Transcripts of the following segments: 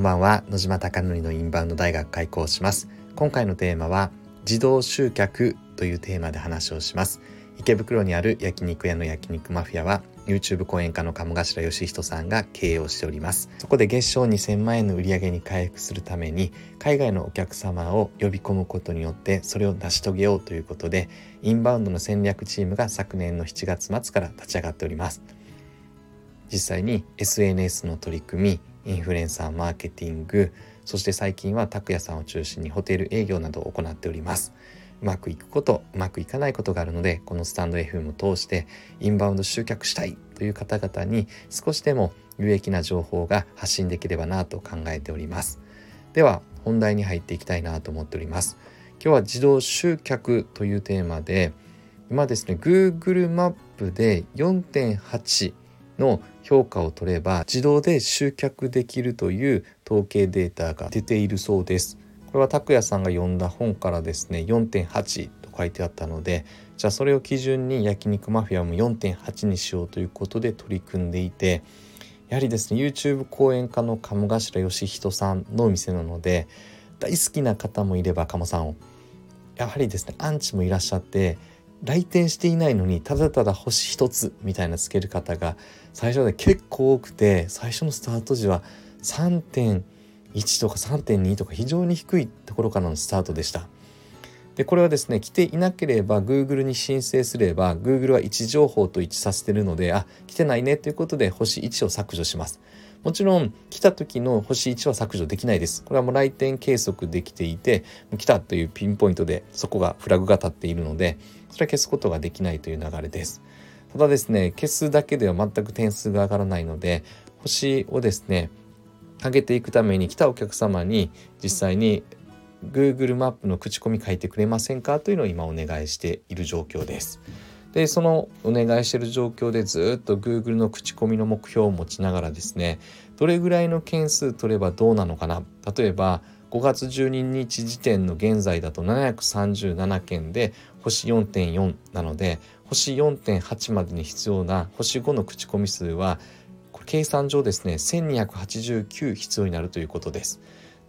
んばんは。野島貴則のインバウンド大学開講します。今回のテーマは自動集客というテーマで話をします。池袋にある焼肉屋の焼肉マフィアは YouTube 講演家の鴨頭義人さんが経営をしております。そこで月賞2000万円の売り上げに回復するために海外のお客様を呼び込むことによってそれを成し遂げようということでインバウンドの戦略チームが昨年の7月末から立ち上がっております。実際に SNS の取り組みインフルエンサーマーケティングそして最近は拓也さんを中心にホテル営業などを行っております。うまくいくことうまくいかないことがあるのでこのスタンド FM を通してインバウンド集客したいという方々に少しでも有益な情報が発信できればなと考えております。では本題に入っていきたいなと思っております。今日は自動集客というテーマで今ですね Google マップで4.8の評価を取れば自動で集客できるという統計データが出ているそうです。これは拓也さんが読んだ本からですね4.8と書いてあったのでじゃあそれを基準に焼肉マフィアも4.8にしようということで取り組んでいてやはりですね YouTube 講演家の鴨頭義人さんのお店なので大好きな方もいれば鴨さんをやはりですねアンチもいらっしゃって来店していないのにただただ星一つみたいなつける方が最初で結構多くて最初のスタート時は3.1 1とか3.2とか非常に低いところからのスタートでした。でこれはですね来ていなければ Google に申請すれば Google は位置情報と一致させてるのであ来てないねということで星1を削除します。もちろん来た時の星1は削除できないです。これはもう来店計測できていて来たというピンポイントでそこがフラグが立っているのでそれは消すことができないという流れです。ただですね消すだけでは全く点数が上がらないので星をですね上げていくために来たお客様に実際に Google マップの口コミ書いてくれませんかというのを今お願いしている状況です。でそのお願いしている状況でずっと Google の口コミの目標を持ちながらですねどれぐらいの件数取ればどうなのかな。例えば5月12日時点の現在だと737件で星4.4なので星4.8までに必要な星5の口コミ数は計算上ですね1289必要になるということです。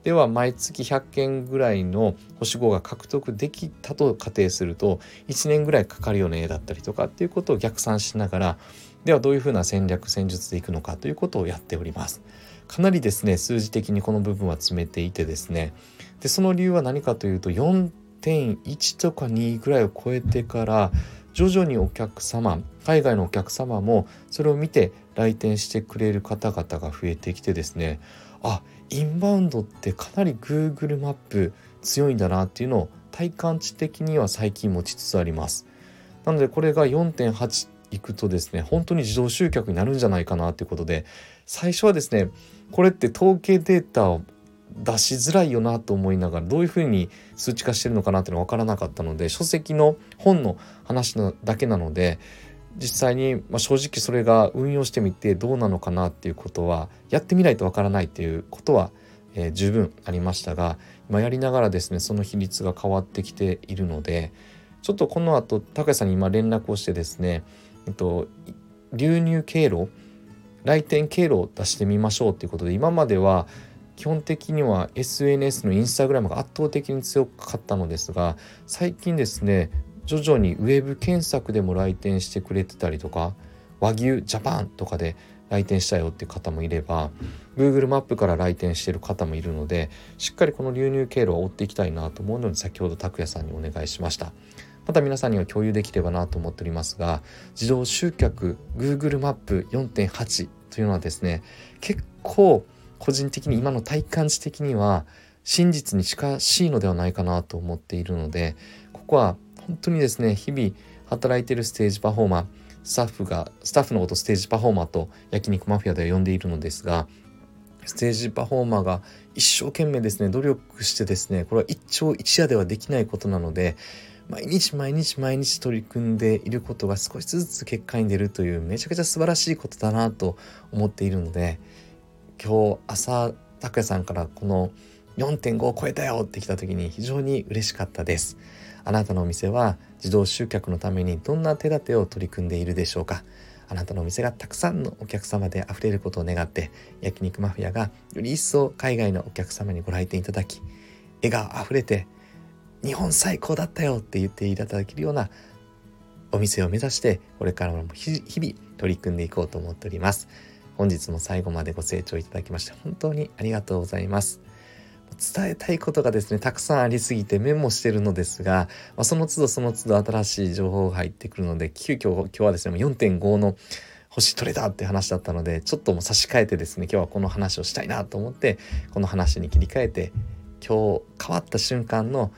では毎月100件ぐらいの星5が獲得できたと仮定すると1年ぐらいかかるよねだったりとかっていうことを逆算しながらではどういうふうな戦略戦術でいくのかということをやっております。かなりですね数字的にこの部分は詰めていてですねでその理由は何かというと4.1とか2ぐらいを超えてから徐々にお客様海外のお客様もそれを見て来店してくれる方々が増えてきてですねあインバウンドってかなり Google マップ強いんだなっていうのを体感値的には最近持ちつつあります。なのでこれが4.8いくとですね本当に自動集客になるんじゃないかなということで最初はですねこれって統計データを出しづらいよなと思いながらどういうふうに数値化してるのかなっていうのが分からなかったので書籍の本の話だけなので実際に、まあ、正直それが運用してみてどうなのかなっていうことはやってみないと分からないっていうことは、えー、十分ありましたが今やりながらですねその比率が変わってきているのでちょっとこの後高橋さんに今連絡をしてですね、えっと、流入経路来店経路を出してみましょうということで今までは基本的には SNS のインスタグラムが圧倒的に強かったのですが最近ですね徐々にウェブ検索でも来店してくれてたりとか和牛ジャパンとかで来店したよって方もいれば Google マップから来店してる方もいるのでしっかりこの流入経路を追っていきたいなと思うので先ほど拓也さんにお願いしました。また皆さんには共有できればなと思っておりますが自動集客 Google マップ4.8というのはですね結構個人的に今の体感値的には真実に近しいのではないかなと思っているのでここは本当にですね日々働いてるステージパフォーマースタッフがスタッフのことステージパフォーマーと焼肉マフィアでは呼んでいるのですがステージパフォーマーが一生懸命ですね努力してですねこれは一朝一夜ではできないことなので毎日毎日毎日取り組んでいることが少しずつ結果に出るというめちゃくちゃ素晴らしいことだなと思っているので今日朝拓也さんからこの4.5を超えたよって来た時に非常に嬉しかったです。あなたのお店は自動集客のためにどんな手立てを取り組んでいるでしょうか？あなたのお店がたくさんのお客様で溢れることを願って焼肉マフィアがより一層海外のお客様にご来店いただき笑顔あふれて日本最高だったよって言っていただけるようなお店を目指してこれからも日々取り組んでいこうと思っております。本日も最後までご清聴いただきまして本当にありがとうございます。伝えたいことがですねたくさんありすぎてメモしてるのですが、まあ、その都度その都度新しい情報が入ってくるので急遽今日はですね4.5の星取れたって話だったのでちょっともう差し替えてですね今日はこの話をしたいなと思ってこの話に切り替えて今日変わった瞬間の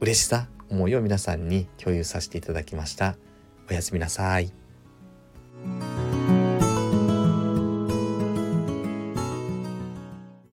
嬉しさ思いを皆さんに共有させていただきました。おやすみなさい。